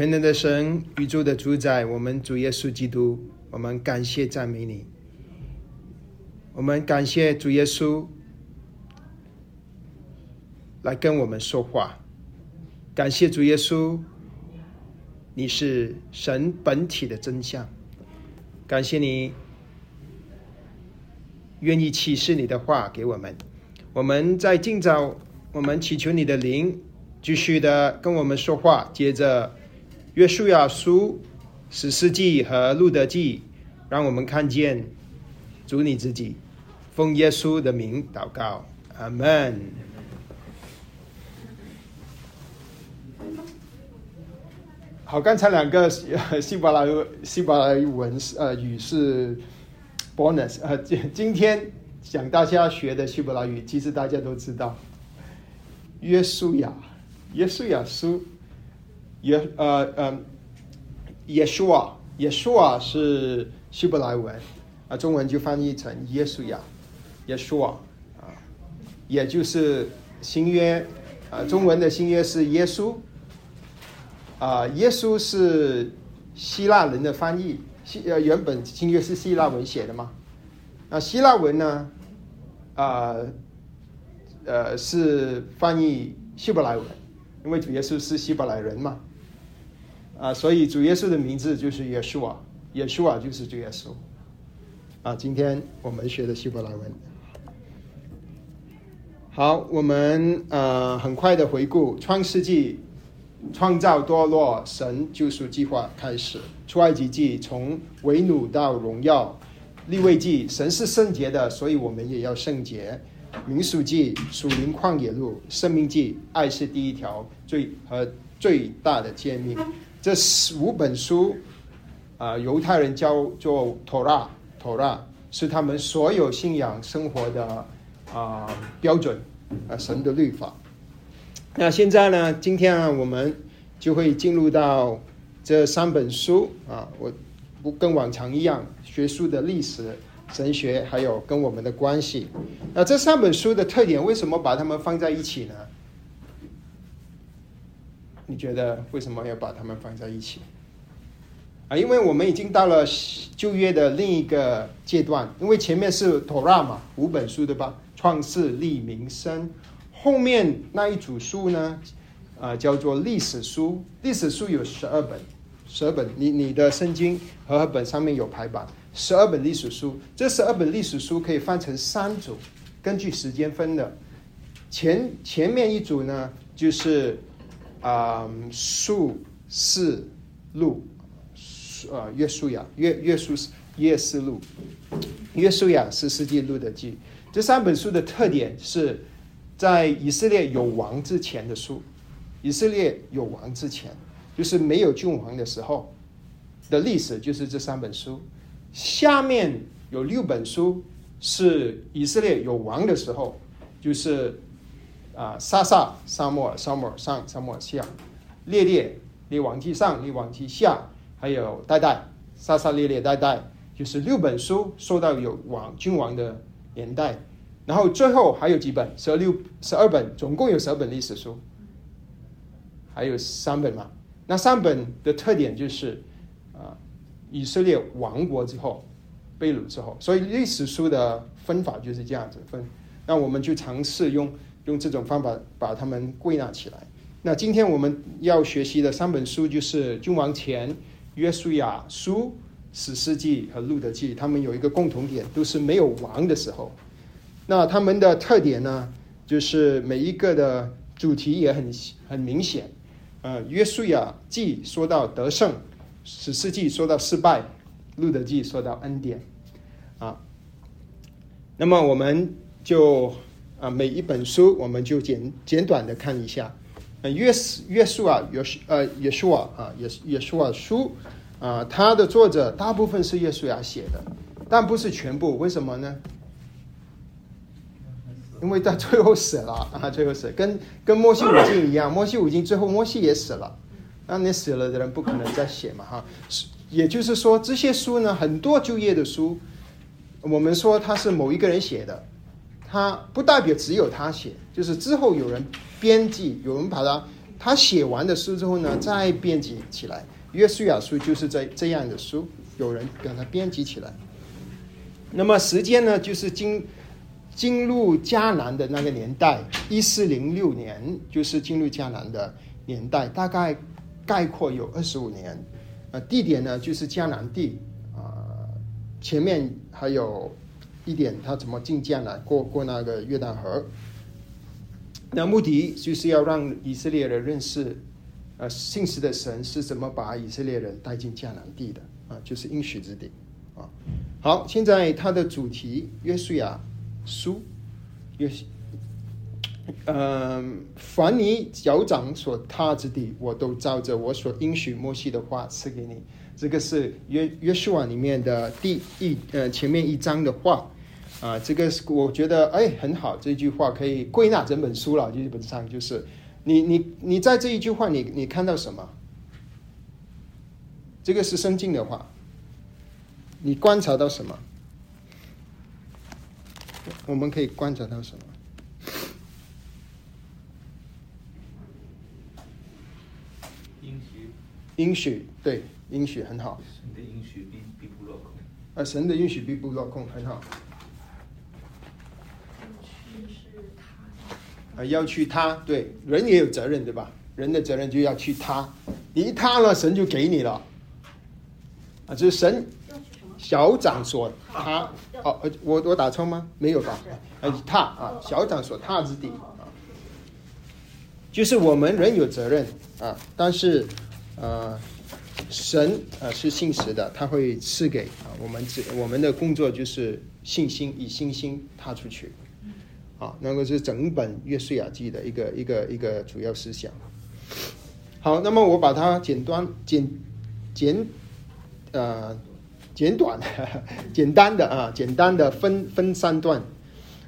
全能的神，宇宙的主宰，我们主耶稣基督，我们感谢赞美你。我们感谢主耶稣来跟我们说话，感谢主耶稣，你是神本体的真相。感谢你愿意启示你的话给我们。我们在今早，我们祈求你的灵继续的跟我们说话。接着，约书亚书、史诗记和路德记，让我们看见主你自己。奉耶稣的名祷告，阿门。好，刚才两个希伯来希伯来文呃语是 bonus 呃，今今天讲大家学的希伯来语，其实大家都知道，约书亚，约书亚书，耶呃呃，耶稣啊，耶稣啊是希伯来文啊，中文就翻译成耶稣呀，耶稣啊，啊，也就是新约啊，中文的新约是耶稣。啊，耶稣是希腊人的翻译，希呃原本新约是希腊文写的嘛？那希腊文呢？啊，呃是翻译希伯来文，因为主耶稣是希伯来人嘛。啊，所以主耶稣的名字就是耶稣啊，耶稣啊就是主耶稣。啊，今天我们学的希伯来文。好，我们呃很快的回顾创世纪。创造堕落，神救赎计划开始。出埃及记从为奴到荣耀，立位记神是圣洁的，所以我们也要圣洁。民数记属灵旷野路，生命记爱是第一条最和最大的诫命。这五本书啊，犹太人叫做托拉，托拉是他们所有信仰生活的啊标准啊，神的律法。那现在呢？今天啊，我们就会进入到这三本书啊。我不跟往常一样，学书的历史、神学，还有跟我们的关系。那这三本书的特点，为什么把它们放在一起呢？你觉得为什么要把它们放在一起？啊，因为我们已经到了旧约的另一个阶段，因为前面是托拉嘛，五本书对吧？创世、立、民生。后面那一组书呢，啊，叫做历史书。历史书有十二本，十二本。你你的圣经和本上面有排版，十二本历史书。这十二本历史书可以分成三组，根据时间分的。前前面一组呢，就是啊，数四录，啊，约书亚，约约书约四录，约书亚是世纪录的记。这三本书的特点是。在以色列有王之前的书，以色列有王之前，就是没有君王的时候的历史，就是这三本书。下面有六本书是以色列有王的时候，就是啊，撒撒、沙漠、沙漠上、沙漠下、列列、列王记上、列王记下，还有代代、撒撒列列代代，就是六本书说到有王君王的年代。然后最后还有几本，十二六十二本，总共有十二本历史书，还有三本嘛？那三本的特点就是啊，以色列亡国之后，被掳之后，所以历史书的分法就是这样子分。那我们就尝试用用这种方法把它们归纳起来。那今天我们要学习的三本书就是《君王前》《约书亚书》《史诗记》和《路德记》，他们有一个共同点，都是没有王的时候。那他们的特点呢，就是每一个的主题也很很明显。呃，约书亚记说到得胜，史诗记说到失败，路德记说到恩典。啊，那么我们就啊每一本书我们就简简短的看一下。呃，约约书啊约呃约书啊啊约约书啊书啊，它的作者大部分是约书亚写的，但不是全部。为什么呢？因为到最后死了 啊，最后死，跟跟摩西五经一样，摩西五经最后摩西也死了，那你死了的人不可能再写嘛哈，也就是说这些书呢，很多就业的书，我们说他是某一个人写的，他不代表只有他写，就是之后有人编辑，有人把它他写完的书之后呢，再编辑起来。约书亚书就是这这样的书，有人给他编辑起来。那么时间呢，就是进进入迦南的那个年代，一四零六年就是进入迦南的年代，大概概括有二十五年。呃，地点呢就是迦南地啊，前面还有一点他怎么进迦南，过过那个约旦河。那目的就是要让以色列人认识，呃，信实的神是怎么把以色列人带进迦南地的啊，就是应许之地啊。好，现在它的主题约书亚书，约，嗯，凡你脚掌所踏之地，我都照着我所应许摩西的话赐给你。这个是约约书亚里面的第一呃前面一章的话。啊，这个是我觉得哎很好，这句话可以归纳整本书了。基本上就是，你你你在这一句话，你你看到什么？这个是圣经的话，你观察到什么？我们可以观察到什么？应许，应许对，应许很好。神的应许必必不落空。啊，神的应许必不落空，很好。要去他，对人也有责任，对吧？人的责任就要去他，你一他了，神就给你了。啊，就是神小掌所他哦，我我打错吗？没有吧？啊，踏啊，小掌所踏之地啊，就是我们人有责任啊，但是呃，神啊是信实的，他会赐给啊我们只我们的工作就是信心，以信心踏出去。啊，那个是整本《约书亚记》的一个一个一个主要思想。好，那么我把它简短简简呃简短 简单的啊简单的分分三段。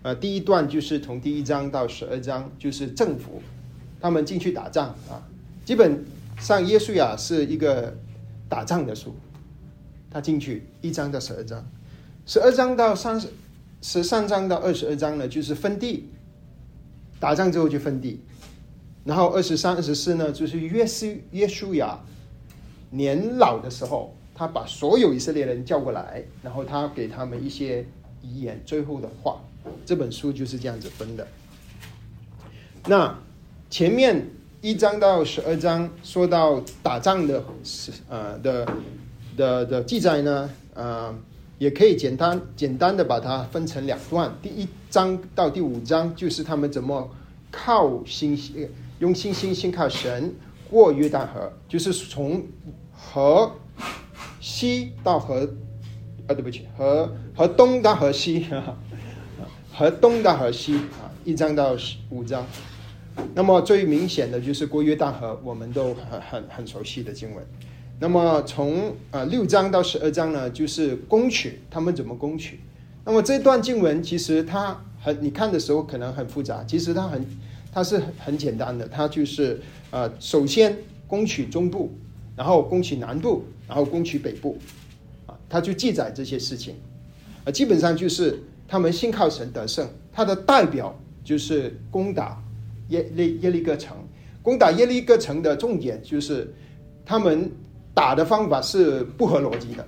呃，第一段就是从第一章到十二章，就是政府他们进去打仗啊。基本上《约书亚》是一个打仗的书，他进去一章到十二章，十二章到三十。十三章到二十二章呢，就是分地，打仗之后就分地，然后二十三、二十四呢，就是约书约书亚年老的时候，他把所有以色列人叫过来，然后他给他们一些遗言、最后的话。这本书就是这样子分的。那前面一章到十二章说到打仗的，呃的的的记载呢，呃。也可以简单简单的把它分成两段，第一章到第五章就是他们怎么靠信心，用信心信靠神过约旦河，就是从河西到河，啊对不起，河河东到河西，河东到河西啊，一章到五章。那么最明显的就是过约旦河，我们都很很很熟悉的经文。那么从呃六章到十二章呢，就是攻取他们怎么攻取。那么这段经文其实它很，你看的时候可能很复杂，其实它很，它是很简单的。它就是呃，首先攻取中部，然后攻取南部，然后攻取北部，啊，它就记载这些事情。啊，基本上就是他们信靠神得胜。它的代表就是攻打耶利耶利哥城。攻打耶利哥城的重点就是他们。打的方法是不合逻辑的，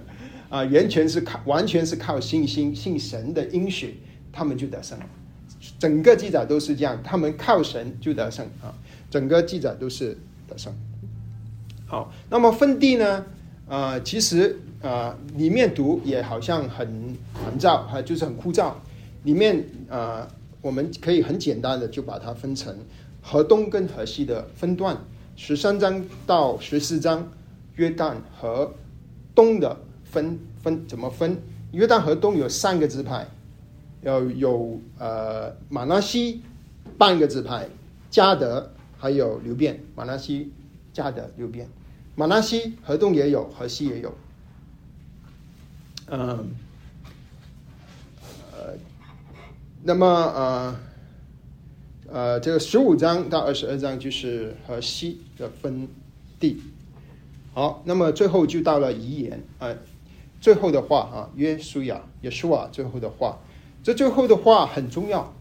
啊，完全是靠完全是靠信心信神的应许，他们就得胜。整个记载都是这样，他们靠神就得胜啊，整个记载都是得胜。好，那么分地呢？啊，其实啊，里面读也好像很烦躁，还就是很枯燥。里面啊，我们可以很简单的就把它分成河东跟河西的分段，十三章到十四章。约旦河东的分分怎么分？约旦河东有三个支派，要有呃马拉西半个支派，加德还有流变。马拉西、加德、流变，马拉西河东也有，河西也有。嗯，呃，那么呃呃，这个十五章到二十二章就是河西的分地。好，那么最后就到了遗言。啊，最后的话啊，约书亚、约书亚最后的话，这最后的话很重要，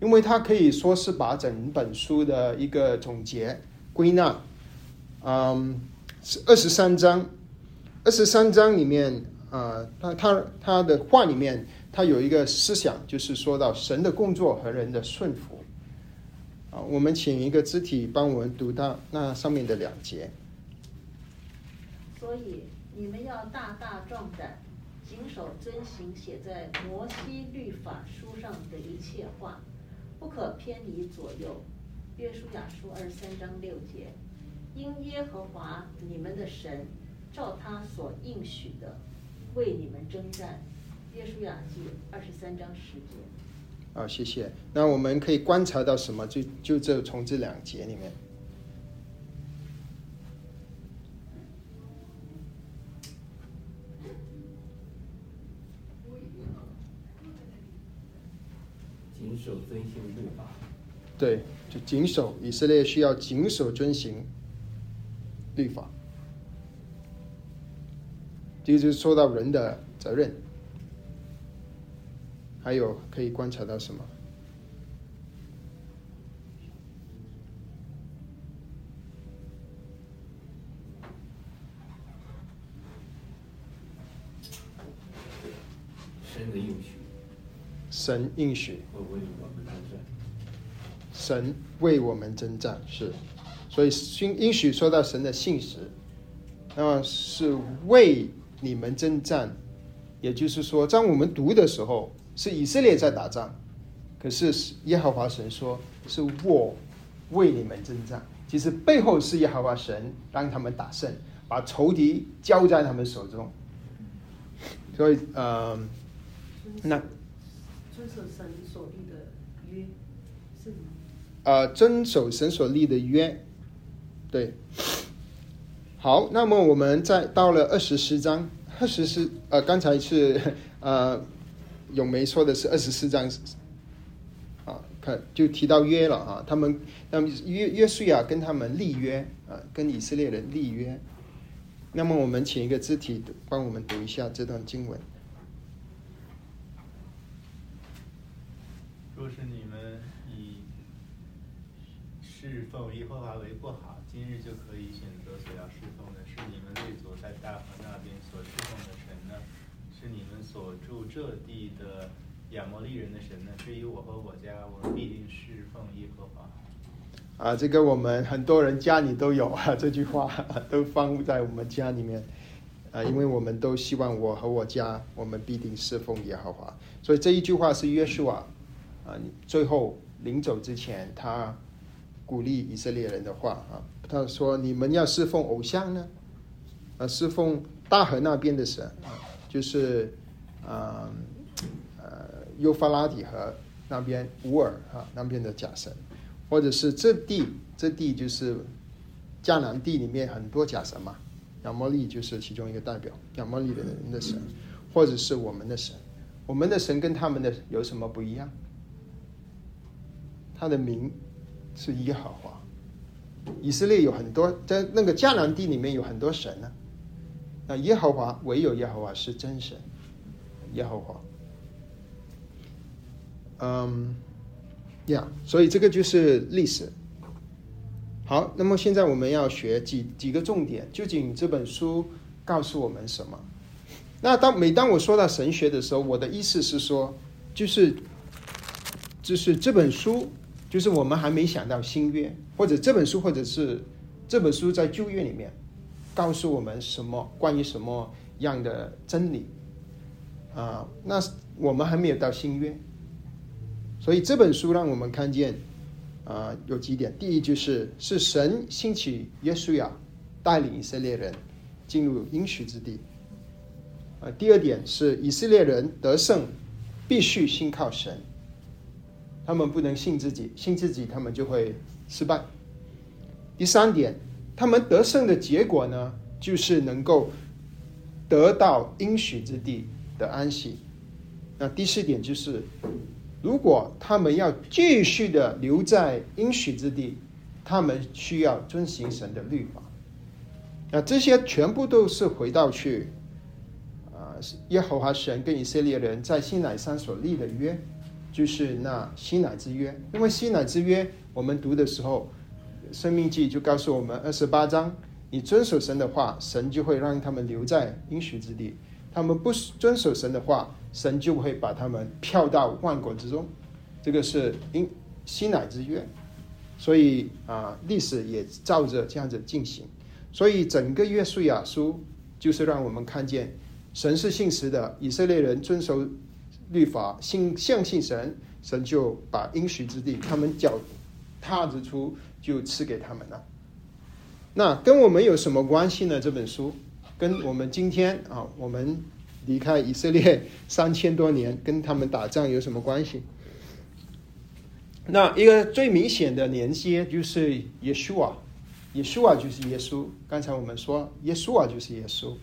因为它可以说是把整本书的一个总结归纳，嗯，是二十三章，二十三章里面啊，他他他的话里面，他有一个思想，就是说到神的工作和人的顺服。啊，我们请一个肢体帮我们读到那上面的两节。所以你们要大大壮胆，谨守遵行写在摩西律法书上的一切话，不可偏离左右。约书亚书二十三章六节，因耶和华你们的神照他所应许的为你们征战。约书亚记二十三章十节。啊，谢谢。那我们可以观察到什么？就就这从这两节里面。谨守遵行律法，对，就谨守以色列需要谨守遵行律法，这就是说到人的责任。还有可以观察到什么？神应许神应许，会为我们征战。神为我们征战，是，所以应应许说到神的信实，那么是为你们征战，也就是说，当我们读的时候，是以色列在打仗，可是耶和华神说是我为你们征战，其实背后是耶和华神让他们打胜，把仇敌交在他们手中，所以呃，那遵守神所立的约是吗？呃，遵守神所立的约，对。好，那么我们再到了二十四章，二十四呃，刚才是呃，咏梅说的是二十四章，啊，看就提到约了啊，他们那么约约书亚跟他们立约啊，跟以色列人立约。那么我们请一个肢体帮我们读一下这段经文。若是你们以侍奉耶和华为不好，今日就可以选择所要侍奉的，是你们列祖在大河那边所侍奉的？是你们所住这地的亚摩利人的神呢？至于我和我家，我必定侍奉耶和华。啊，这个我们很多人家里都有啊，这句话 都放在我们家里面，啊，因为我们都希望我和我家，我们必定侍奉耶和华，所以这一句话是约书亚啊，最后临走之前，他鼓励以色列人的话啊，他说：“你们要侍奉偶像呢，啊，侍奉大河那边的神，就是啊呃幼发拉底河那边乌尔啊那边的假神。”或者是这地，这地就是迦南地里面很多假神嘛，亚摩利就是其中一个代表，亚摩利的人的神，或者是我们的神，我们的神跟他们的有什么不一样？他的名是耶和华，以色列有很多在那个迦南地里面有很多神呢，那耶和华唯有耶和华是真神，耶和华，嗯。呀，所以这个就是历史。好，那么现在我们要学几几个重点，究竟这本书告诉我们什么？那当每当我说到神学的时候，我的意思是说，就是就是这本书，就是我们还没想到新约，或者这本书，或者是这本书在旧约里面告诉我们什么关于什么样的真理啊？那我们还没有到新约。所以这本书让我们看见，啊，有几点。第一就是是神兴起耶稣亚，带领以色列人进入应许之地。啊，第二点是以色列人得胜必须信靠神，他们不能信自己，信自己他们就会失败。第三点，他们得胜的结果呢，就是能够得到应许之地的安息。那第四点就是。如果他们要继续的留在应许之地，他们需要遵行神的律法。那这些全部都是回到去，啊，耶和华神跟以色列人在西乃山所立的约，就是那西乃之约。因为西乃之约，我们读的时候，生命记就告诉我们二十八章，你遵守神的话，神就会让他们留在应许之地；他们不遵守神的话，神就会把他们票到万国之中。这个是因西乃之约，所以啊，历史也照着这样子进行。所以整个约书亚书就是让我们看见神是信实的，以色列人遵守律法，信相信神，神就把应许之地，他们脚踏之出就赐给他们了。那跟我们有什么关系呢？这本书跟我们今天啊，我们离开以色列三千多年，跟他们打仗有什么关系？那一个最明显的连接就是耶稣啊，耶稣啊就是耶稣。刚才我们说耶稣啊就是耶稣，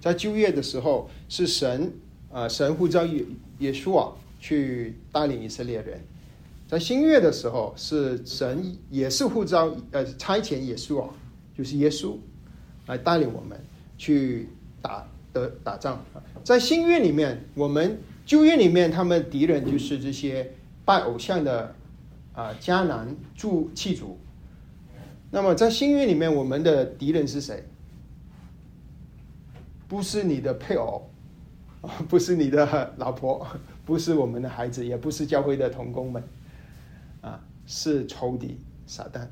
在就业的时候是神啊，神呼召耶耶稣啊去带领以色列人；在新约的时候是神也是呼召呃差遣耶稣啊，就是耶稣来带领我们去打的打仗。在新约里面，我们旧约里面他们敌人就是这些拜偶像的。啊，迦南住气主。那么在新约里面，我们的敌人是谁？不是你的配偶，不是你的老婆，不是我们的孩子，也不是教会的童工们，是仇敌撒旦。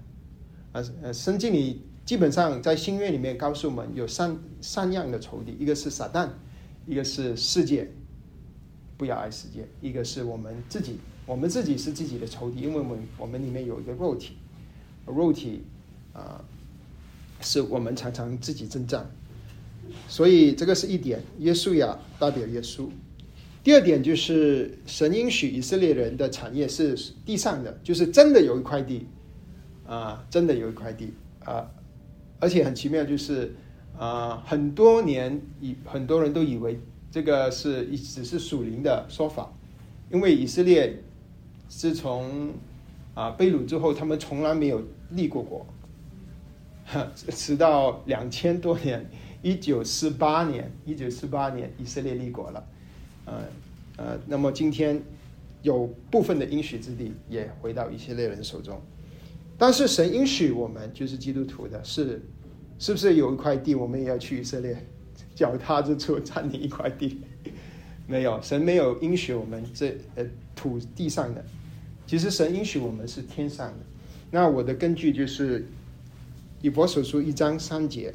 呃，呃，圣经里基本上在新约里面告诉我们有三三样的仇敌，一个是撒旦，一个是世界，不要爱世界，一个是我们自己。我们自己是自己的仇敌，因为我们我们里面有一个肉体，肉体啊，是我们常常自己征战，所以这个是一点。耶稣呀，代表耶稣。第二点就是神应许以色列人的产业是地上的，就是真的有一块地啊，真的有一块地啊，而且很奇妙，就是啊，很多年以很多人都以为这个是一只是属灵的说法，因为以色列。自从啊被掳之后，他们从来没有立过国，直到两千多年，一九四八年，一九四八年以色列立国了，呃呃，那么今天有部分的应许之地也回到以色列人手中，但是神应许我们就是基督徒的，是是不是有一块地我们也要去以色列脚踏之处占领一块地？没有，神没有应许我们这呃土地上的。其实神允许我们是天上的，那我的根据就是以佛所书一章三节，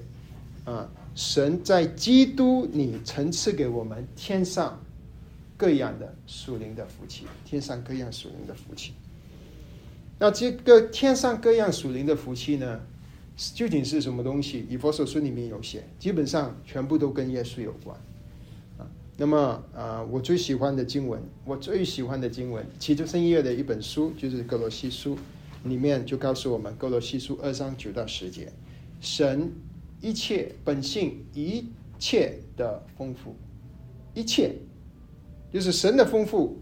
啊，神在基督里曾赐给我们天上各样的属灵的福气，天上各样属灵的福气。那这个天上各样属灵的福气呢，究竟是什么东西？以佛所书里面有写，基本上全部都跟耶稣有关啊。那么啊，我最喜欢的经文，我最喜欢的经文，其中圣约的一本书就是《哥罗西书》，里面就告诉我们，《哥罗西书》二章九到十节，神一切本性一切的丰富，一切就是神的丰富，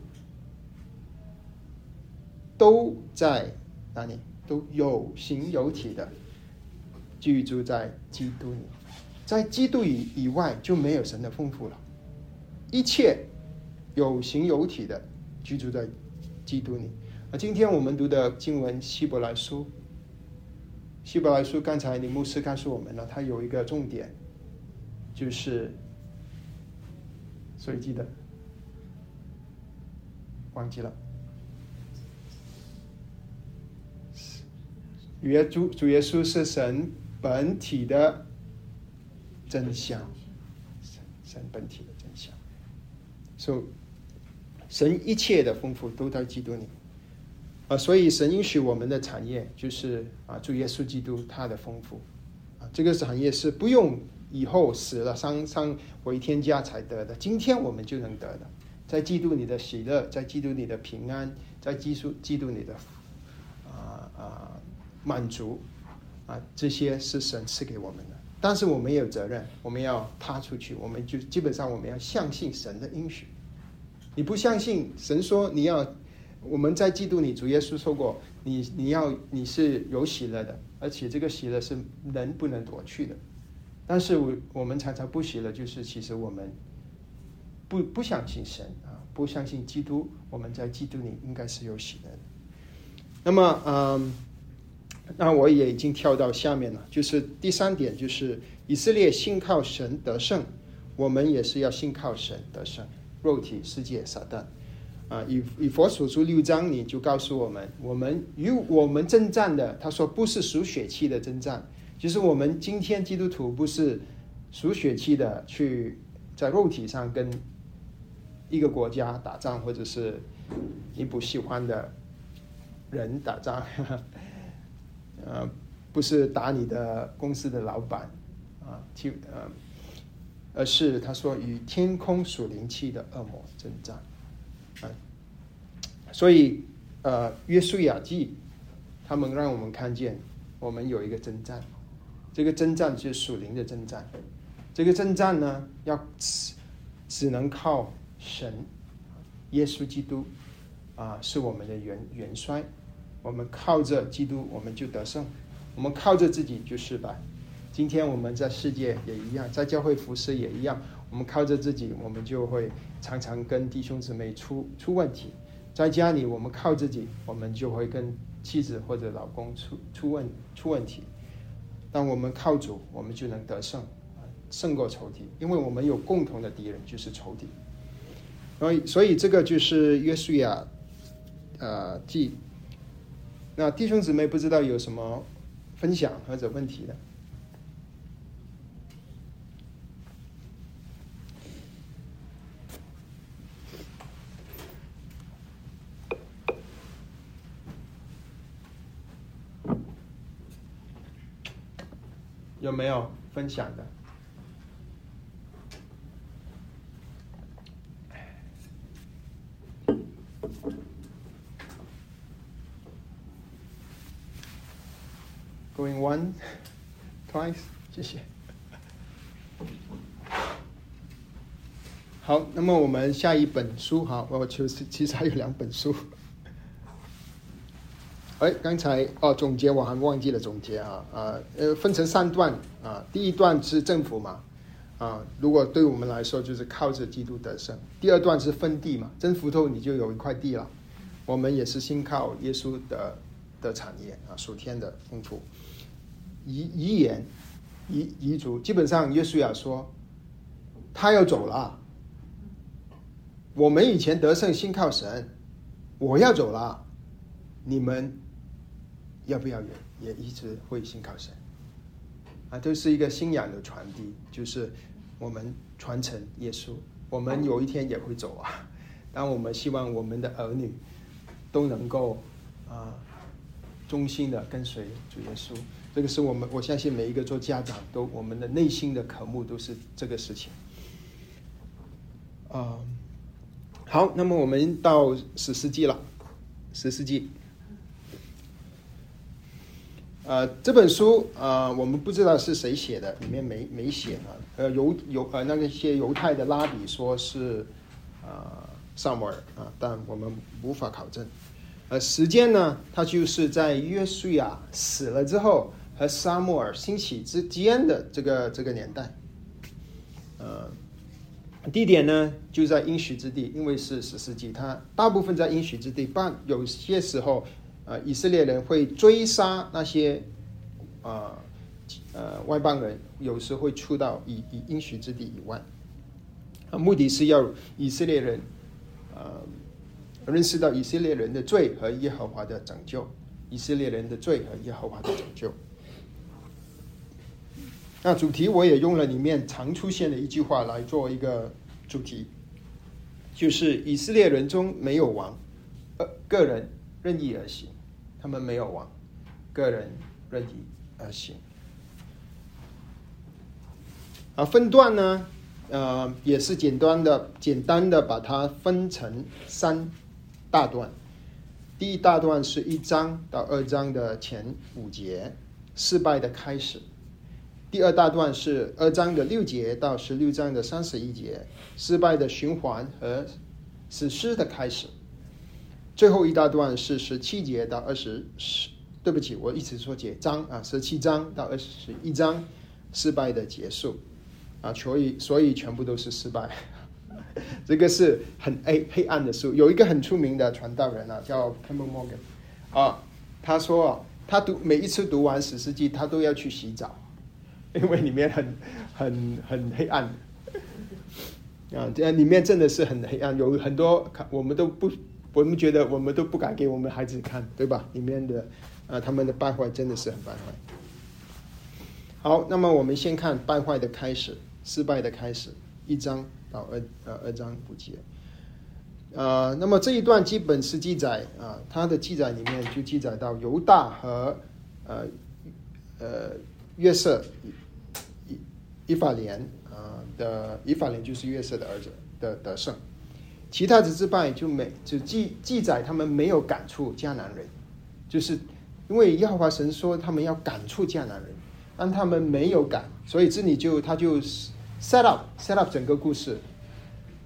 都在哪里？都有形有体的居住在基督里，在基督以以外就没有神的丰富了。一切有形有体的居住在基督里。啊，今天我们读的经文《希伯来书》，《希伯来书》刚才李牧师告诉我们了，它有一个重点，就是谁记得？忘记了。耶主主耶稣是神本体的真相，神神本体的。真相。所以神一切的丰富都在基督里啊，所以神允许我们的产业就是啊，主耶稣基督他的丰富啊，这个产业是不用以后死了伤伤为天家才得的，今天我们就能得的，在嫉妒你的喜乐，在嫉妒你的平安，在嫉妒嫉妒你的啊啊满足啊，这些是神赐给我们的，但是我们有责任，我们要踏出去，我们就基本上我们要相信神的应许。你不相信神说你要，我们在嫉妒你，主耶稣说过，你你要你是有喜乐的，而且这个喜乐是人不能夺去的。但是我我们常常不喜乐，就是其实我们不不相信神啊，不相信基督，我们在基督里应该是有喜乐的。那么，嗯，那我也已经跳到下面了，就是第三点，就是以色列信靠神得胜，我们也是要信靠神得胜。肉体、世界、撒旦，啊，以以佛所书六章，你就告诉我们，我们与我们征战的，他说不是属血气的征战，就是我们今天基督徒不是属血气的去在肉体上跟一个国家打仗，或者是你不喜欢的人打仗，呃，不是打你的公司的老板，啊，去呃。而是他说与天空属灵气的恶魔征战，啊，所以呃，约书亚记他们让我们看见我们有一个征战，这个征战就是属灵的征战，这个征战呢要只只能靠神，耶稣基督啊是我们的元元帅，我们靠着基督我们就得胜，我们靠着自己就失败。今天我们在世界也一样，在教会服饰也一样。我们靠着自己，我们就会常常跟弟兄姊妹出出问题。在家里，我们靠自己，我们就会跟妻子或者老公出出问出问题。当我们靠主，我们就能得胜，胜过仇敌，因为我们有共同的敌人，就是仇敌。所以，所以这个就是约书亚，呃，记。那弟兄姊妹不知道有什么分享或者问题的？有没有分享的？Going one, twice，谢谢。好，那么我们下一本书哈，我其实其实还有两本书。哎，刚才哦，总结我还忘记了总结啊啊呃，分成三段啊，第一段是政府嘛啊，如果对我们来说就是靠着基督得胜。第二段是分地嘛，征服后你就有一块地了。我们也是信靠耶稣的的产业啊，属天的丰富。遗遗言遗遗嘱，基本上耶稣亚说他要走了。我们以前得胜信靠神，我要走了，你们。要不要也也一直会信靠神啊？都是一个信仰的传递，就是我们传承耶稣。我们有一天也会走啊，但我们希望我们的儿女都能够啊忠心的跟随主耶稣。这个是我们我相信每一个做家长都我们的内心的渴慕都是这个事情。啊，好，那么我们到十世纪了，十世纪。呃，这本书啊，我们不知道是谁写的，里面没没写啊。呃，犹犹呃，那些犹太的拉比说是啊，萨摩尔啊，但我们无法考证。呃，时间呢，它就是在约书亚死了之后和沙摩尔兴起之间的这个这个年代。呃，地点呢就在应许之地，因为是十世纪，它大部分在应许之地，但有些时候。呃，以色列人会追杀那些呃呃外邦人，有时会出到以以应许之地以外，目的是要以色列人呃认识到以色列人的罪和耶和华的拯救，以色列人的罪和耶和华的拯救。那主题我也用了里面常出现的一句话来做一个主题，就是以色列人中没有王，呃，个人任意而行。他们没有王个人任意而行。啊，分段呢，呃，也是简单的、简单的把它分成三大段。第一大段是一章到二章的前五节，失败的开始；第二大段是二章的六节到十六章的三十一节，失败的循环和史诗的开始。最后一大段是十七节到二十十，对不起，我一直说节章啊，十七章到二十一章，失败的结束啊，所以所以全部都是失败。这个是很黑黑暗的书，有一个很出名的传道人啊，叫 Campbell Morgan 啊，他说他读每一次读完史诗记，他都要去洗澡，因为里面很很很黑暗。啊，这样里面真的是很黑暗，有很多我们都不，我们觉得我们都不敢给我们孩子看，对吧？里面的啊，他们的败坏真的是很败坏。好，那么我们先看败坏的开始，失败的开始，一章到二呃二章五节。呃，那么这一段基本是记载啊，它的记载里面就记载到犹大和呃呃约瑟以以法莲啊的以法莲就是约瑟的儿子的得胜，其他的支派就没就记记载他们没有赶出迦南人，就是因为耶和华神说他们要赶出迦南人，但他们没有赶，所以这里就他就 set up set up 整个故事。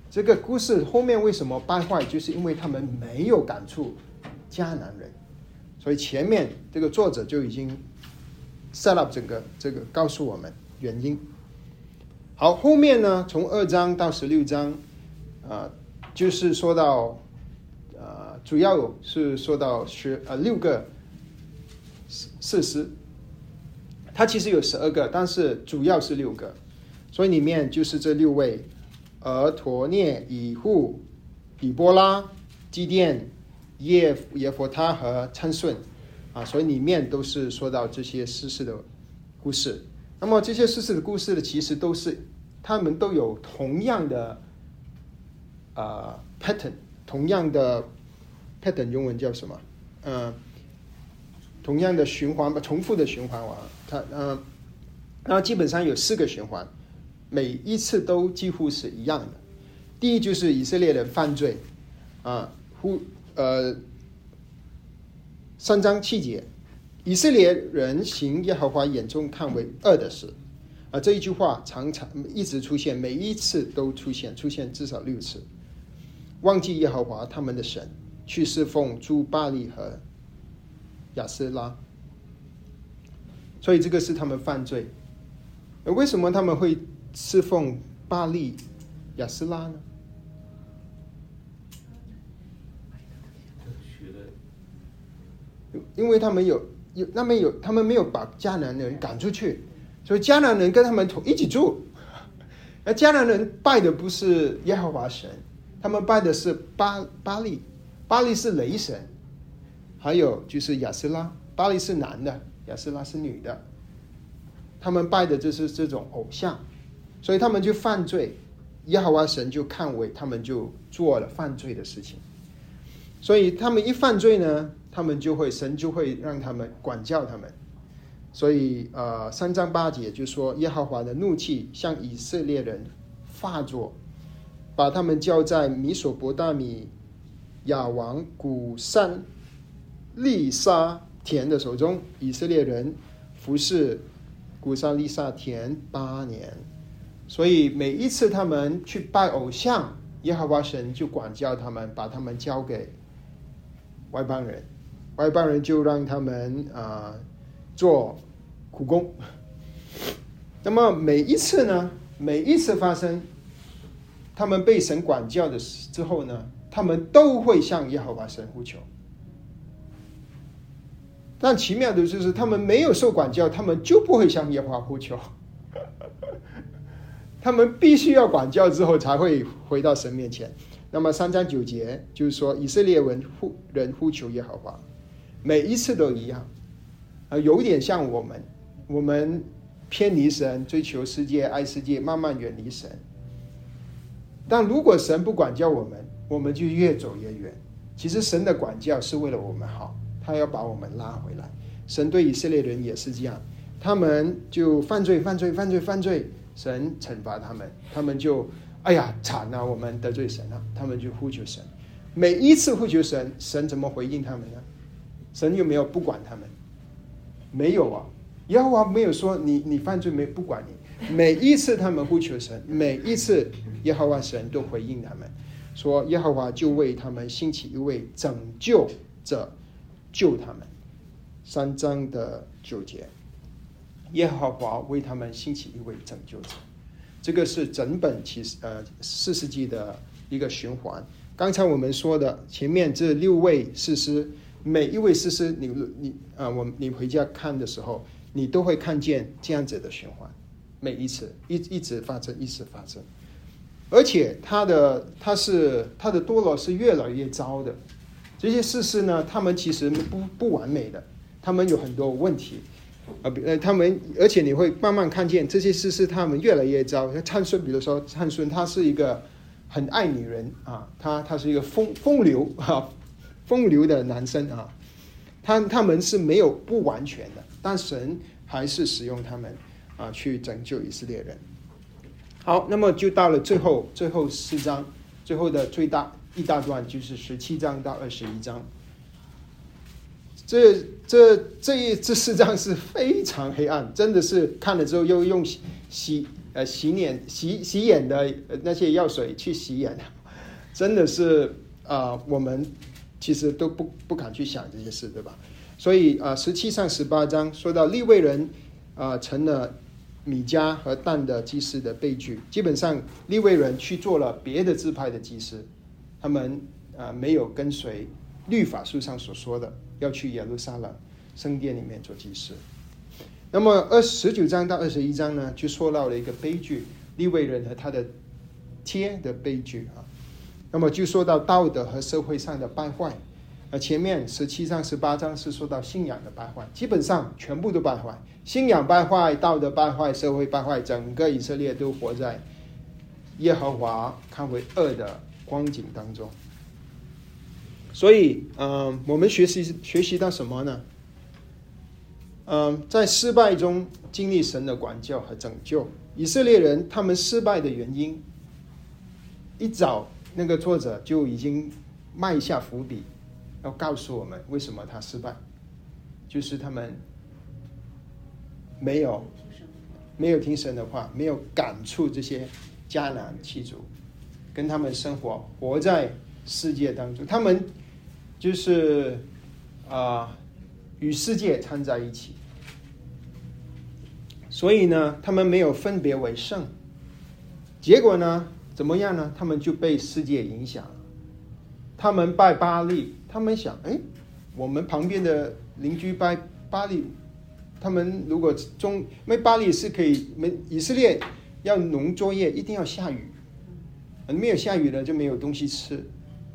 这个故事后面为什么败坏，就是因为他们没有赶出迦南人，所以前面这个作者就已经 set up 整个这个告诉我们原因。好，后面呢，从二章到十六章，啊，就是说到，呃，主要是说到十呃六个事事实，它其实有十二个，但是主要是六个，所以里面就是这六位。而陀涅、以户、比波拉、基甸、耶耶佛他和参顺，啊，所以里面都是说到这些事实的故事。那么这些事实的故事呢，其实都是他们都有同样的啊 pattern，同样的 pattern，中文叫什么？嗯，同样的循环吧，重复的循环完，它嗯，然后基本上有四个循环。每一次都几乎是一样的。第一就是以色列人犯罪，啊，呼呃三章七节，以色列人行耶和华眼中看为恶的事，啊这一句话常常一直出现，每一次都出现，出现至少六次。忘记耶和华他们的神，去侍奉朱巴利和亚斯拉，所以这个是他们犯罪。为什么他们会？侍奉巴利亚斯拉呢？因为他们有有那边有他们没有把迦南人赶出去，所以迦南人跟他们同一起住。而迦南人拜的不是耶和华神，他们拜的是巴巴利，巴利是雷神，还有就是亚斯拉，巴利是男的，亚斯拉是女的，他们拜的就是这种偶像。所以他们就犯罪，耶和华神就看为他们就做了犯罪的事情。所以他们一犯罪呢，他们就会神就会让他们管教他们。所以呃，三章八节就说耶和华的怒气向以色列人发作，把他们交在米索伯大米亚王古山利沙田的手中。以色列人服侍古山利沙田八年。所以每一次他们去拜偶像，耶和华神就管教他们，把他们交给外邦人，外邦人就让他们啊做苦工。那么每一次呢，每一次发生，他们被神管教的之后呢，他们都会向耶和华神呼求。但奇妙的就是，他们没有受管教，他们就不会向耶和华呼求。他们必须要管教之后才会回到神面前。那么三章九节就是说，以色列人呼人呼求耶和华，每一次都一样，啊，有点像我们，我们偏离神，追求世界，爱世界，慢慢远离神。但如果神不管教我们，我们就越走越远。其实神的管教是为了我们好，他要把我们拉回来。神对以色列人也是这样，他们就犯罪，犯罪，犯罪，犯罪。神惩罚他们，他们就哎呀惨了，我们得罪神了，他们就呼求神。每一次呼求神，神怎么回应他们呢？神有没有不管他们？没有啊，耶和华没有说你你犯罪没不管你。每一次他们呼求神，每一次耶和华神都回应他们，说耶和华就为他们兴起一位拯救者救他们。三章的九节。耶和华为他们兴起一位拯救者，这个是整本其实呃四世纪的一个循环。刚才我们说的前面这六位士师，每一位师师，你你啊，我你回家看的时候，你都会看见这样子的循环，每一次一一直发生，一直发生，而且他的他是他的堕落是越来越糟的。这些事实呢，他们其实不不完美的，他们有很多问题，啊，呃，他们而且你会慢慢看见这些事实，他们越来越糟。像参孙，比如说参孙，他是一个很爱女人啊，他他是一个风风流啊，风流的男生啊，他他们是没有不完全的，但神还是使用他们啊去拯救以色列人。好，那么就到了最后最后四章，最后的最大。一大段就是十七章到二十一章，这这这一这四章是非常黑暗，真的是看了之后又用洗洗呃洗脸洗洗眼的那些药水去洗眼，真的是啊，我们其实都不不敢去想这些事，对吧？所以啊，十七上十八章说到立位人啊成了米迦和蛋的祭司的悲剧，基本上立位人去做了别的支派的祭司。他们啊没有跟随律法书上所说的要去耶路撒冷圣殿里面做祭司。那么二十九章到二十一章呢，就说到了一个悲剧，利未人和他的贴的悲剧啊。那么就说到道德和社会上的败坏。啊，前面十七章、十八章是说到信仰的败坏，基本上全部都败坏，信仰败坏、道德败坏、社会败坏，整个以色列都活在耶和华看为恶的。光景当中，所以，嗯，我们学习学习到什么呢？嗯，在失败中经历神的管教和拯救。以色列人他们失败的原因，一早那个作者就已经埋下伏笔，要告诉我们为什么他失败，就是他们没有没有听神的话，没有感触这些迦南七族。跟他们生活，活在世界当中，他们就是啊，与世界掺在一起。所以呢，他们没有分别为圣。结果呢，怎么样呢？他们就被世界影响了。他们拜巴利，他们想，哎，我们旁边的邻居拜巴利，他们如果中，因为巴利是可以，没以色列要农作业一定要下雨。没有下雨了就没有东西吃。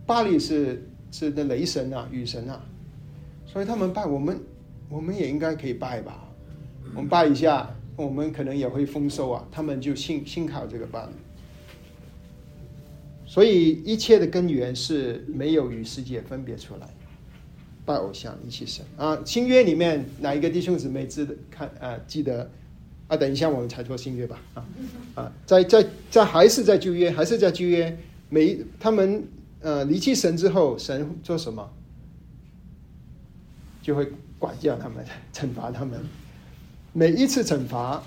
巴黎是是的雷神啊，雨神啊，所以他们拜我们，我们也应该可以拜吧。我们拜一下，我们可能也会丰收啊。他们就信信靠这个巴黎。所以一切的根源是没有与世界分别出来，拜偶像一起神啊。新约里面哪一个弟兄姊妹记得看啊？记得。啊，等一下，我们才做新约吧。啊啊，在在在还是在旧约，还是在旧约。每他们呃离弃神之后，神做什么？就会管教他们，惩罚他们。每一次惩罚，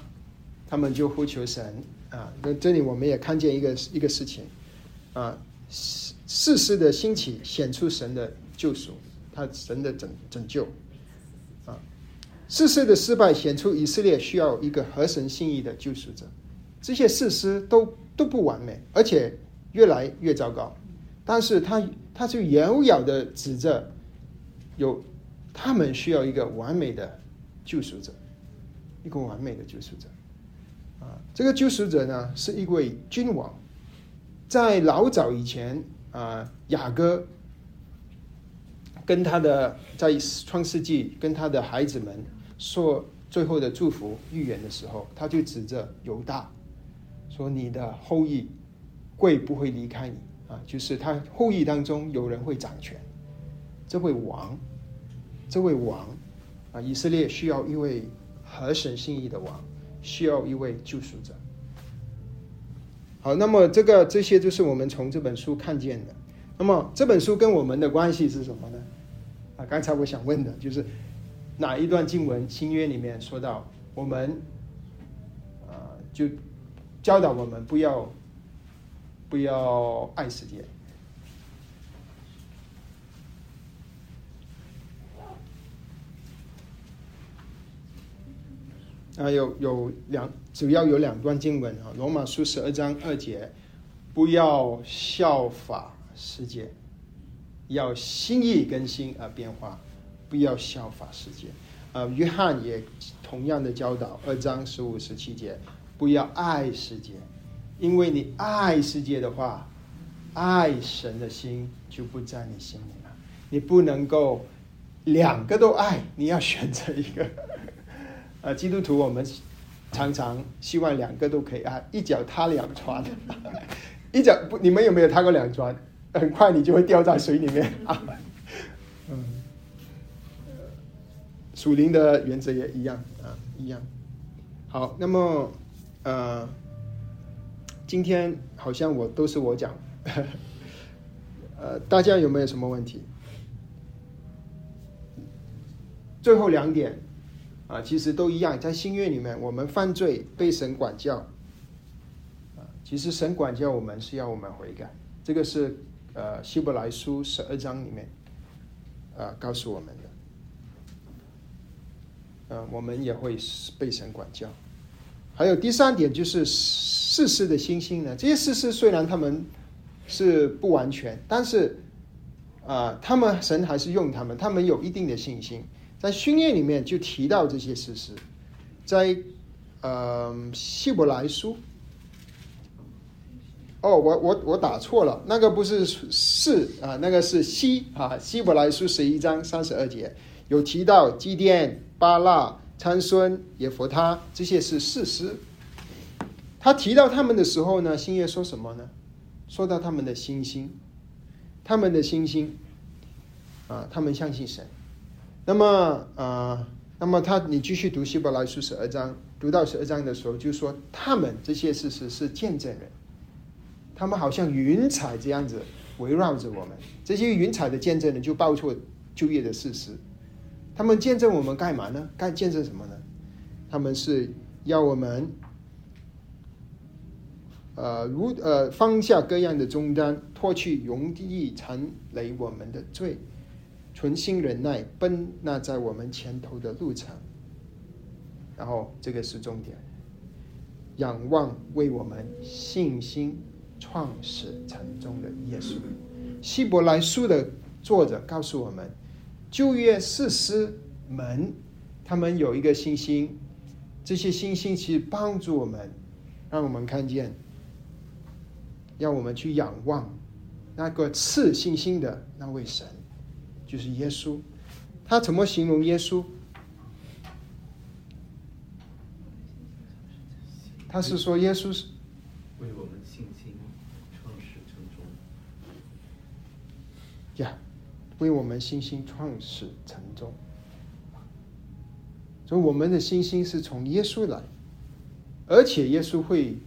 他们就呼求神啊。那这里我们也看见一个一个事情啊，事事的兴起显出神的救赎，他神的拯拯救。啊事实的失败显出以色列需要一个合神心意的救赎者，这些事实都都不完美，而且越来越糟糕。但是他他就遥遥的指着有他们需要一个完美的救赎者，一个完美的救赎者。啊，这个救赎者呢是一位君王，在老早以前啊，雅各跟他的在创世纪跟他的孩子们。说最后的祝福预言的时候，他就指着犹大说：“你的后裔贵不会离开你啊！就是他后裔当中有人会掌权，这位王，这位王啊！以色列需要一位合神心意的王，需要一位救赎者。好，那么这个这些就是我们从这本书看见的。那么这本书跟我们的关系是什么呢？啊，刚才我想问的就是。哪一段经文新约里面说到我们，啊，就教导我们不要不要爱世界。啊，有有两，主要有两段经文啊，《罗马书》十二章二节，不要效法世界，要心意更新而变化。不要效法世界。呃，约翰也同样的教导，二章十五、十七节，不要爱世界，因为你爱世界的话，爱神的心就不在你心里了。你不能够两个都爱，你要选择一个。呃，基督徒我们常常希望两个都可以啊，一脚踏两船，一脚不，你们有没有踏过两船？很快你就会掉在水里面啊。嗯，属灵的原则也一样啊，一样。好，那么呃，今天好像我都是我讲，呃，大家有没有什么问题？最后两点啊，其实都一样，在新约里面，我们犯罪被神管教啊，其实神管教我们是要我们悔改，这个是呃希伯来书十二章里面啊告诉我们的。呃，我们也会被神管教。还有第三点就是世事的星星呢，这些世事虽然他们是不完全，但是啊，他们神还是用他们，他们有一定的信心。在训练里面就提到这些事实，在呃希伯来书，哦，我我我打错了，那个不是是啊，那个是西啊，希伯来书十一章三十二节有提到基甸。巴拉、参孙、耶弗他，这些是事实。他提到他们的时候呢，星月说什么呢？说到他们的星星，他们的星星啊，他们相信神。那么啊，那么他，你继续读希伯来书十二章，读到十二章的时候，就说他们这些事实是见证人，他们好像云彩这样子围绕着我们。这些云彩的见证人就报出就业的事实。他们见证我们干嘛呢？该见证什么呢？他们是要我们，呃，如呃放下各样的重担，脱去容易缠累我们的罪，存心忍耐，奔那在我们前头的路程。然后这个是重点，仰望为我们信心创始成终的耶稣。希伯来书的作者告诉我们。旧约士师们，他们有一个信心，这些信心其实帮助我们，让我们看见，让我们去仰望那个赐信心的那位神，就是耶稣。他怎么形容耶稣？他是说耶稣是为我们信心创始成终。呀。为我们信心创始成终，所以我们的信心是从耶稣来，而且耶稣会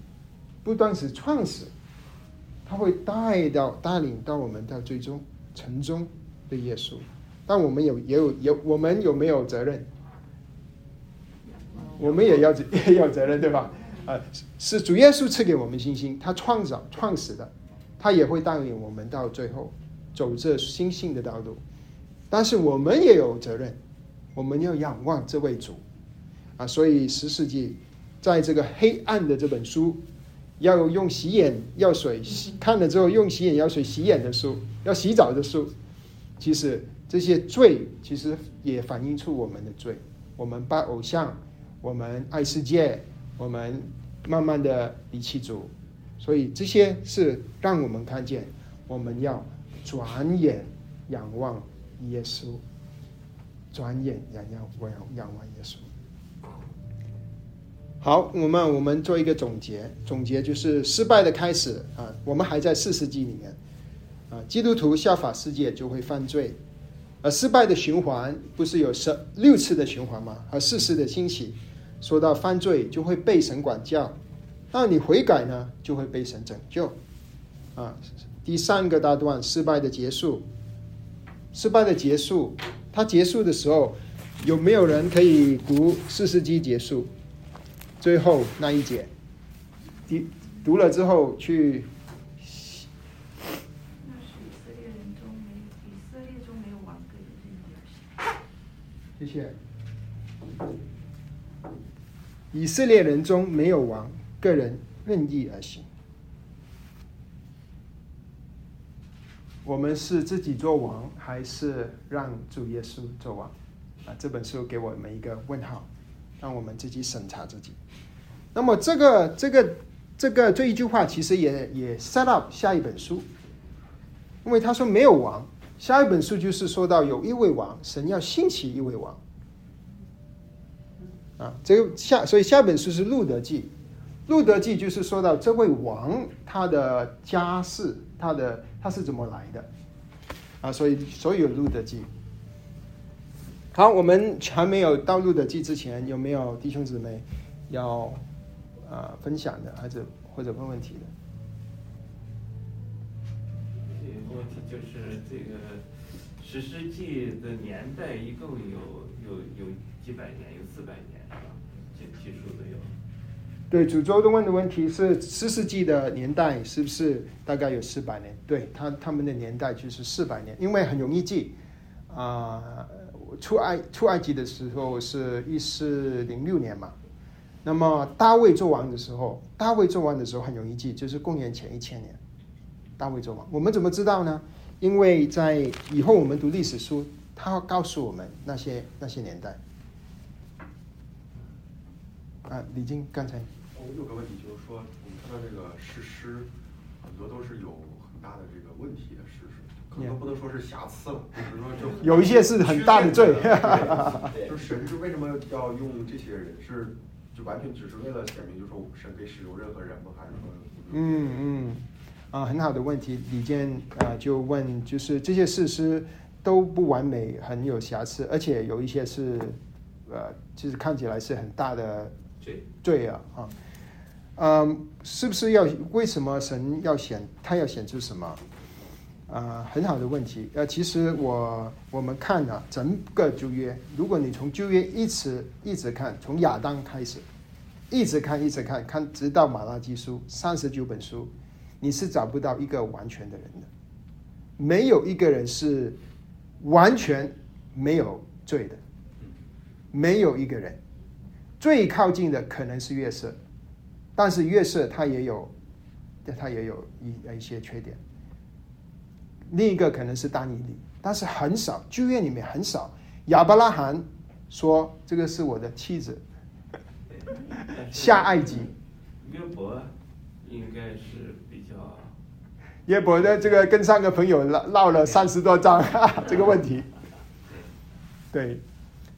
不断是创始，他会带到带领到我们到最终成终的耶稣。但我们有也有有我们有没有责任？我们也要 也有责任对吧？啊，是主耶稣赐给我们信心，他创造创始的，他也会带领我们到最后。走这心性的道路，但是我们也有责任，我们要仰望这位主啊！所以十世纪在这个黑暗的这本书，要用洗眼药水看了之后，用洗眼药水洗眼的书，要洗澡的书，其实这些罪其实也反映出我们的罪。我们拜偶像，我们爱世界，我们慢慢的离弃主，所以这些是让我们看见我们要。转眼仰望耶稣，转眼仰仰望仰望耶稣。好，我们我们做一个总结，总结就是失败的开始啊！我们还在四世纪里面啊，基督徒效法世界就会犯罪，而失败的循环不是有十六次的循环吗？而四次的兴起，说到犯罪就会被神管教，那你悔改呢，就会被神拯救啊。第三个大段失败的结束，失败的结束，它结束的时候有没有人可以读四世纪结束？最后那一节，读读了之后去。那是以色列人中没以色列中没有王个人谢。以色列人中没有王，个人任意而行。我们是自己做王，还是让主耶稣做王？啊，这本书给我们一个问号，让我们自己审查自己。那么这个这个这个这一句话，其实也也 set up 下一本书，因为他说没有王，下一本书就是说到有一位王，神要兴起一位王。啊，这个下，所以下本书是路德记，路德记就是说到这位王他的家世，他的他是怎么来的，啊，所以所有路德记。好，我们还没有到路德记之前，有没有弟兄姊妹要啊分享的，还是或者问问题的？这个问题就是这个史诗记的年代一共有有有几百年，有四百年是吧？这技术都有。对，主周的问的问题是四世纪的年代是不是大概有四百年？对他他们的年代就是四百年，因为很容易记啊、出埃出埃及的时候是一四零六年嘛，那么大卫做王的时候，大卫做王的时候很容易记，就是公元前一千年，大卫做王。我们怎么知道呢？因为在以后我们读历史书，他会告诉我们那些那些年代。啊，李晶刚才我有个问题，就是说，我们看到这个史诗，很多都是有很大的这个问题的史诗，可能不能说是瑕疵了，就是说就 有一些是很大的罪 对就神是为什么要用这些人？是就完全只是为了显明，就是说神可以使用任何人吗？还是说？嗯嗯，啊，很好的问题。李健啊、就问，就是这些事实都不完美，很有瑕疵，而且有一些是呃，就是看起来是很大的罪，罪啊啊。嗯，是不是要为什么神要显他要显出什么？啊、很好的问题。呃，其实我我们看啊，整个旧约，如果你从旧约一直一直看，从亚当开始，一直看一直看，看直到马拉基书三十九本书，你是找不到一个完全的人的，没有一个人是完全没有罪的，没有一个人。最靠近的可能是月色，但是月色他也有，他也有一一些缺点。另一个可能是丹尼里，但是很少，剧院里面很少。亚伯拉罕说这个是我的妻子，下埃及。约伯应该是比较约伯的这个跟三个朋友唠唠了三十多章这个问题。对，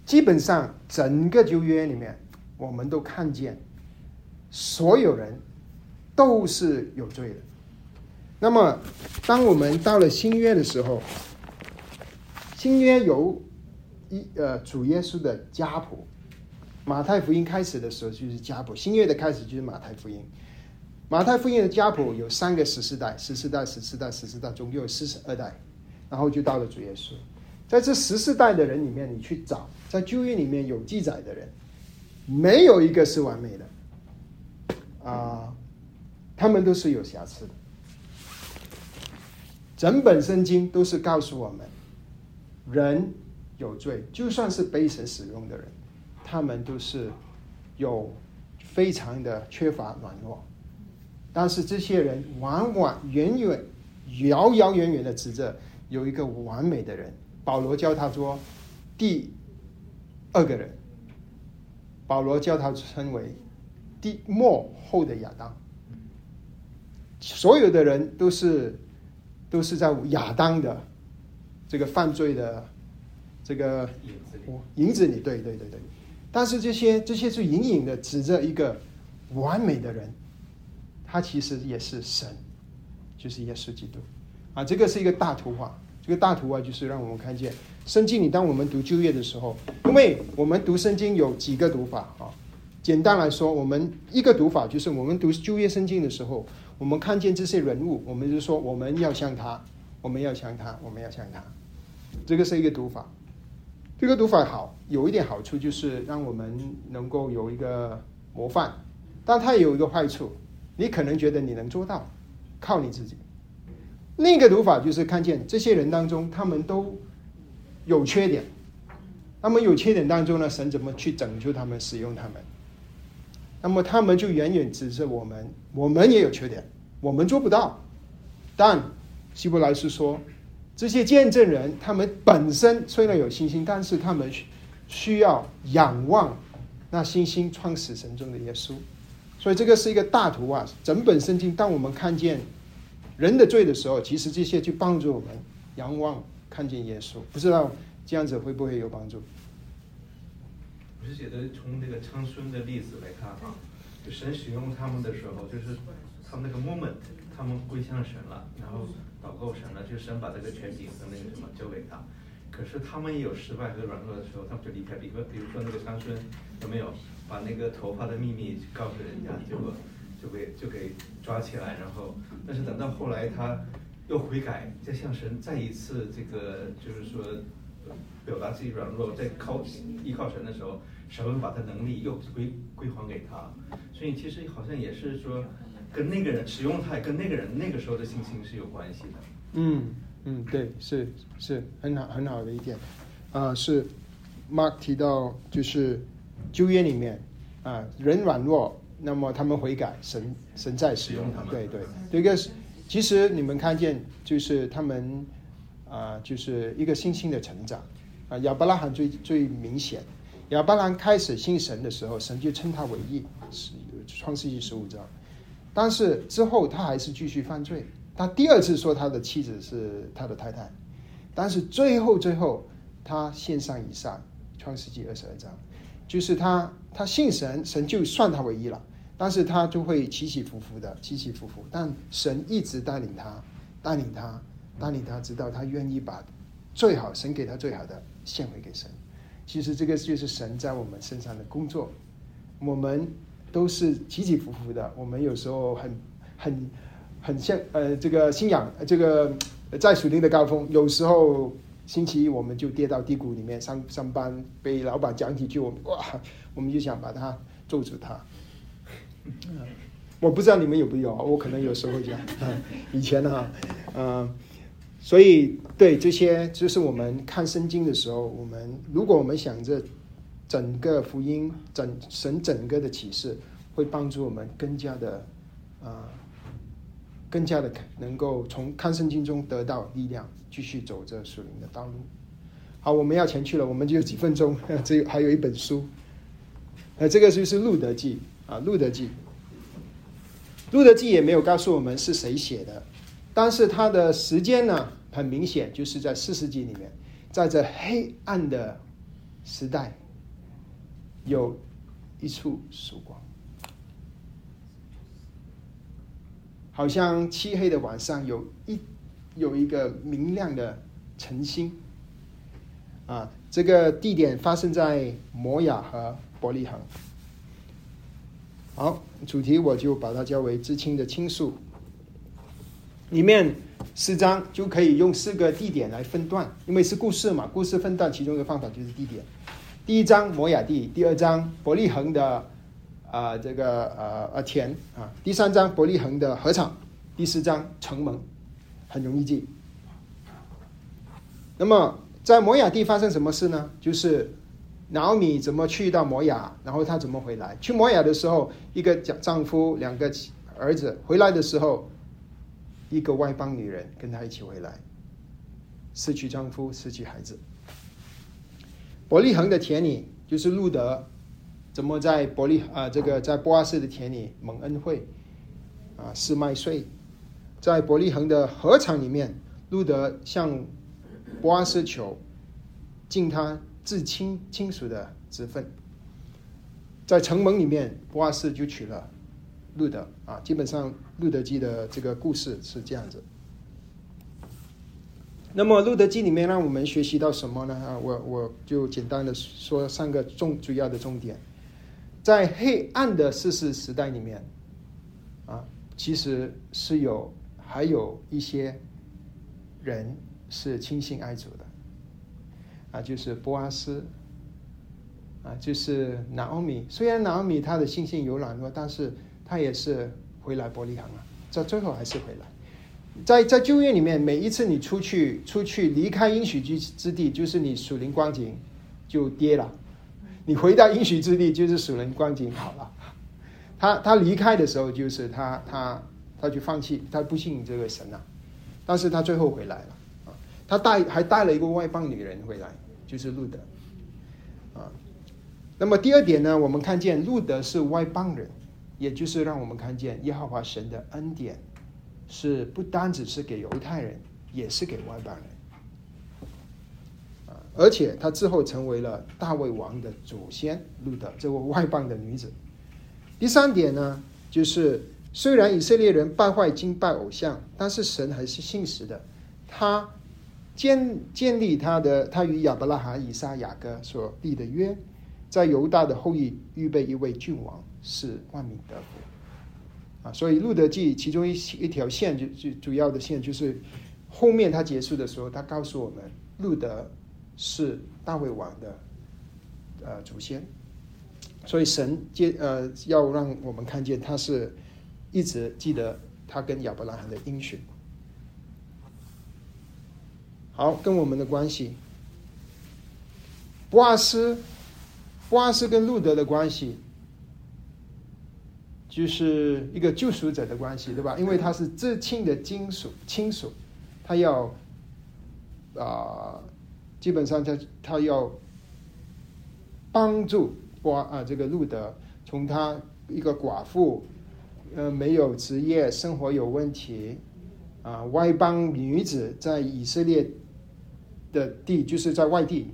基本上整个旧约里面，我们都看见所有人都是有罪的。那么，当我们到了新约的时候，新约有一呃主耶稣的家谱，马太福音开始的时候就是家谱，新约的开始就是马太福音。马太福音的家谱有三个十四代，十四代、十四代、十四代，总共有四十二代，然后就到了主耶稣。在这十四代的人里面，你去找，在旧约里面有记载的人，没有一个是完美的，啊、他们都是有瑕疵的。整本圣经都是告诉我们，人有罪，就算是被神使用的人，他们都是有非常的缺乏软弱。但是这些人往往远远、遥遥远远的指着有一个完美的人。保罗叫他做第二个人，保罗叫他称为第末后的亚当。所有的人都是都是在亚当的这个犯罪的这个影子里。影子里，对对对对。但是这些这些是隐隐的指着一个完美的人，他其实也是神，就是耶稣基督啊。这个是一个大图画，这个大图画就是让我们看见圣经里，当我们读旧约的时候，因为我们读圣经有几个读法啊。简单来说，我们一个读法就是我们读旧约圣经的时候，我们看见这些人物，我们就说我们要像他，我们要像他，我们要像他。这个是一个读法。这个读法好，有一点好处就是让我们能够有一个模范，但它也有一个坏处，你可能觉得你能做到，靠你自己。另一个读法就是看见这些人当中，他们都有缺点，那么有缺点当中呢，神怎么去拯救他们、使用他们？那么他们就远远指着我们，我们也有缺点，我们做不到。但希伯来书说，这些见证人，他们本身虽然有信心，但是他们需需要仰望那信心创始神中的耶稣。所以这个是一个大图啊！整本圣经，当我们看见人的罪的时候，其实这些就帮助我们仰望看见耶稣。不知道这样子会不会有帮助？我是觉得从那个长孙的例子来看啊，就神使用他们的时候，就是他们那个 moment，他们归向神了，然后祷告神了，就神把这个权柄和那个什么交给他。可是他们也有失败和软弱的时候，他们就离开。比如比如说那个长孙有没有把那个头发的秘密告诉人家，结果就被就给抓起来，然后但是等到后来他又悔改，再向神再一次这个就是说表达自己软弱，再靠依靠神的时候，神把他能力又归归还给他。所以其实好像也是说跟那个人使用他，跟那个人那个时候的信心是有关系的。嗯嗯，对，是是很好很好的一点，啊、是 Mark 提到就是旧约里面啊、人软弱，那么他们悔改，神神在使用他们，对对，这个是其实你们看见就是他们啊、就是一个信心的成长啊、亚伯拉罕最最明显，亚伯拉罕开始信神的时候，神就称他为义，是创世纪十五章。但是之后他还是继续犯罪。他第二次说他的妻子是他的太太，但是最后最后他献上以上，创世纪二十二章，就是他他信神，神就算他为义了，但是他就会起起伏伏的，起起伏伏，但神一直带领他，带领他，带领他，直到他愿意把最好神给他最好的献回给神。其实这个就是神在我们身上的工作，我们都是起起伏伏的，我们有时候很很很像呃这个信仰这个在属灵的高峰，有时候星期一我们就跌到低谷里面，上上班被老板讲几句，我们哇，我们就想把他咒住他。我不知道你们有没有，我可能有时候讲。以前哈，嗯、所以对这些，就是我们看圣经的时候，我们如果我们想着整个福音、整神整个的启示，会帮助我们更加的啊、更加的能够从看圣经中得到力量，继续走这属灵的道路。好，我们要前去了，我们就有几分钟，只有还有一本书，呃，这个就是《路德记》啊，《路德记》。《路德记》也没有告诉我们是谁写的，但是它的时间呢，很明显就是在四世纪里面，在这黑暗的时代，有一处曙光，好像漆黑的晚上有一有一个明亮的晨星。啊，这个地点发生在摩亚和伯利恒。好，主题我就把它叫为知青的倾诉。里面四章就可以用四个地点来分段，因为是故事嘛，故事分段其中一个方法就是地点。第一章摩亚地，第二章伯利恒的啊、这个呃呃田啊，第三章伯利恒的禾场，第四章城门，很容易记。那么在摩亚地发生什么事呢？就是拿奥米怎么去到摩亚，然后她怎么回来？去摩亚的时候，一个丈丈夫，两个儿子；回来的时候，一个外邦女人跟她一起回来，失去丈夫，失去孩子。伯利恒的田里，就是路德怎么在伯利啊、这个在波阿斯的田里蒙恩惠啊是麦穗，在伯利恒的禾场里面，路德向波阿斯求尽他至亲亲属的职分。在城门里面，波阿斯就娶了路德啊。基本上，路德记的这个故事是这样子。那么，《路德记》里面让我们学习到什么呢？啊，我我就简单的说三个重主要的重点。在黑暗的世世时代里面，啊，其实是有还有一些人是亲信爱主的，啊，就是波阿斯，啊，就是拿奥米。虽然拿奥米他的信心有软弱，但是他也是回来伯利恒了，在最后还是回来。在在旧约里面，每一次你出去出去离开应许之之地，就是你属灵光景就跌了；你回到应许之地，就是属人光景好了。他他离开的时候，就是他他他就放弃，他不信这个神了、但是他最后回来了啊。他带还带了一个外邦女人回来，就是路德啊。那么第二点呢，我们看见路德是外邦人，也就是让我们看见耶和华神的恩典是不单只是给犹太人，也是给外邦人。而且他之后成为了大卫王的祖先路德这位外邦的女子。第三点呢，就是虽然以色列人败坏敬拜偶像，但是神还是信实的，他建建立他的他与亚伯拉罕、以撒、雅各所立的约。在犹大的后裔预备一位君王，是万民得福啊！所以《路德记》其中一一条线就就主要的线就是后面他结束的时候，他告诉我们，路德是大卫王的呃祖先，所以神接呃要让我们看见他是一直记得他跟亚伯拉罕的应许。好，跟我们的关系，波阿斯。波阿斯跟路德的关系，就是一个救赎者的关系，对吧？因为他是至亲的亲属，亲属，他要啊，基本上他他要帮助波啊这个路德，从他一个寡妇，呃，没有职业，生活有问题，啊，外邦女子在以色列的地，就是在外地，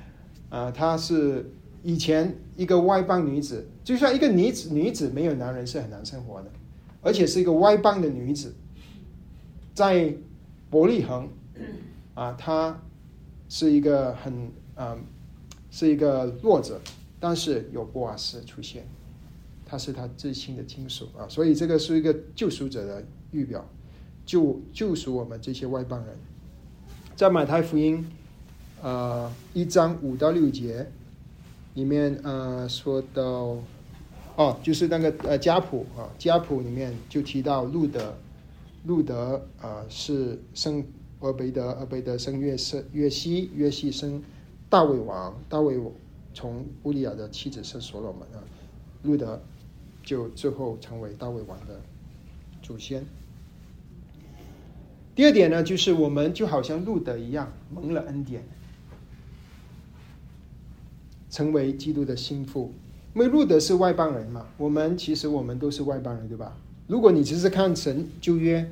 啊，她是。以前一个外邦女子，就像一个女子，女子没有男人是很难生活的，而且是一个外邦的女子，在伯利恒，啊，她是一个很嗯，是一个弱者，但是有波瓦斯出现，他是他至亲的亲属啊，所以这个是一个救赎者的预表，救救赎我们这些外邦人，在马太福音，呃，一章五到六节。里面呃说到，哦，就是那个呃家谱啊，家谱里面就提到路德，路德啊是生俄贝德，俄贝德生约瑟约西，约西生大卫王，大卫从乌利亚的妻子生所罗门啊，路德就最后成为大卫王的祖先。第二点呢，就是我们就好像路德一样蒙了恩典。成为基督的心腹，因为路德是外邦人嘛，我们其实我们都是外邦人，对吧？如果你只是看神旧约，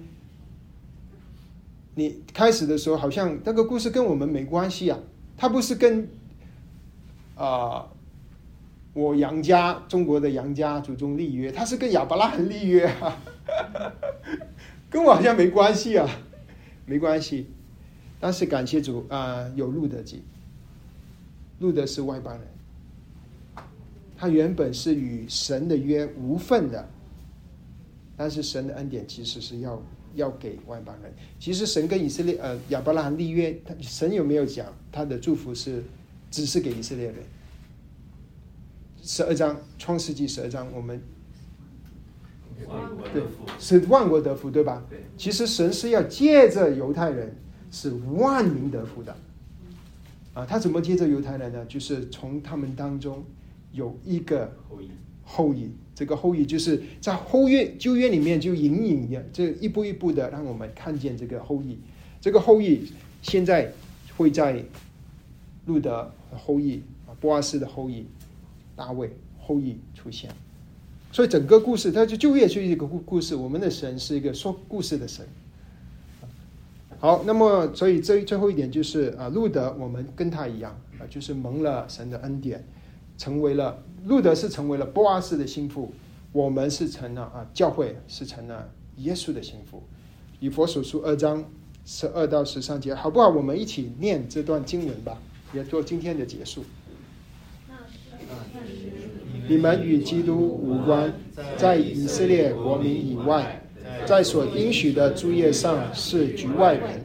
你开始的时候好像那个故事跟我们没关系啊，他不是跟啊我杨家中国的杨家祖宗立约，他是跟亚伯拉罕立约啊，跟我好像没关系啊，没关系。但是感谢主啊，有路德记。路德是外邦人，他原本是与神的约无份的，但是神的恩典其实是要要给外邦人。其实神跟以色列呃亚伯拉罕立约，他神有没有讲他的祝福是只是给以色列人？十二章创世纪十二章，我们对是万国得福，对吧？对，其实神是要借着犹太人是万民得福的。啊，他怎么借着犹太人呢？就是从他们当中有一个后裔，后裔，这个后裔就是在后院旧约里面就隐隐的，这一步一步的让我们看见这个后裔。这个后裔现在会在路德后裔啊，波阿斯的后裔，大卫后裔出现。所以整个故事，它就旧约是一个故故事。我们的神是一个说故事的神。好，那么所以最最后一点就是啊，路德我们跟他一样啊，就是蒙了神的恩典，成为了路德是成为了波阿斯的心腹，我们是成了啊教会是成了耶稣的心腹。以佛所书二章十二到十三节，好不好？我们一起念这段经文吧，也做今天的结束。你们与基督无关，在以色列国民以外。在所应许的诸业上是局外人，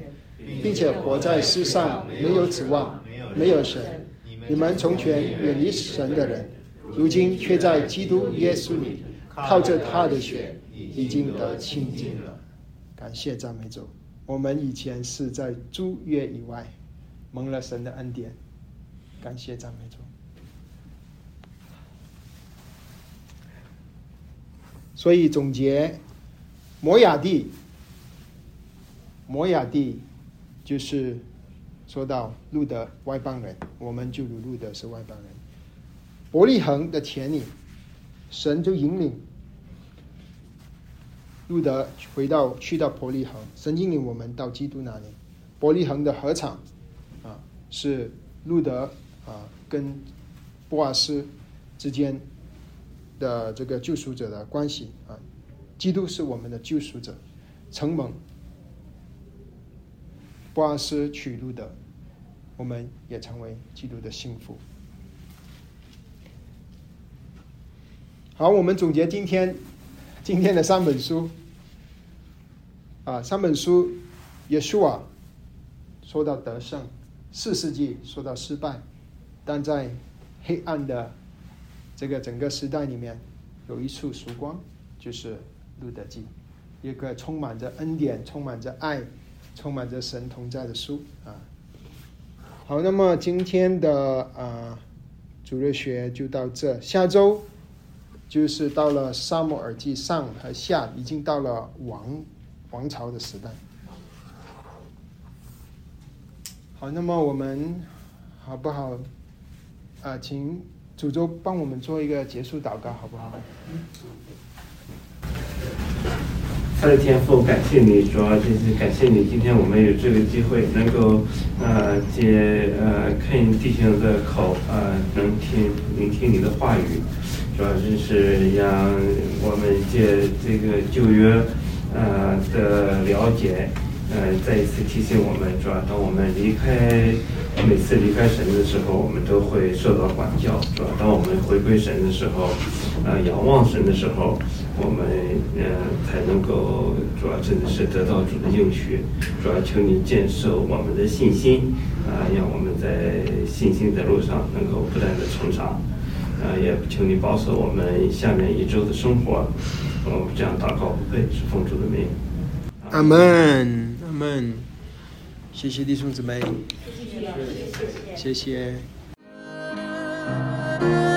并且活在世上没有指望，没有神。你们从前远离神的人，如今却在基督耶稣里靠着他的血已经得清净了。感谢赞美主！我们以前是在诸约以外，蒙了神的恩典。感谢赞美主！所以总结。摩亚地，摩亚地就是说到路德外邦人，我们就如路德是外邦人。伯利恒的田里，神就引领路德回到去到伯利恒，神引领我们到基督那里。伯利恒的合场啊，是路德啊跟波阿斯之间的这个救赎者的关系啊。基督是我们的救赎者，承蒙波阿斯娶路德，我们也成为基督的幸福。好，我们总结今天今天的三本书啊，三本书，耶稣啊说到得胜，四世纪说到失败，但在黑暗的这个整个时代里面，有一处曙光，就是路德记，一个充满着恩典、充满着爱、充满着神同在的书啊。好，那么今天的啊主日学就到这，下周就是到了沙漠耳记上和下，已经到了王王朝的时代。好，那么我们好不好？啊，请主周帮我们做一个结束祷告，好不好？他的天赋，感谢你，主要就是感谢你，今天我们有这个机会能够呃借呃看弟兄的口呃能听聆听你的话语，主要就是让我们借这个旧约呃的了解，呃再一次提醒我们，主要当我们离开每次离开神的时候，我们都会受到管教，主要当我们回归神的时候，呃仰望神的时候。我们呃才能够主要真的是得到主的应许，主要求你建设我们的信心啊，让我们在信心的路上能够不断的成长，啊，也求你保守我们下面一周的生活，我们这样祷告不配是奉主的名。阿门，阿门。谢谢弟兄姊妹，谢谢，谢谢。谢谢。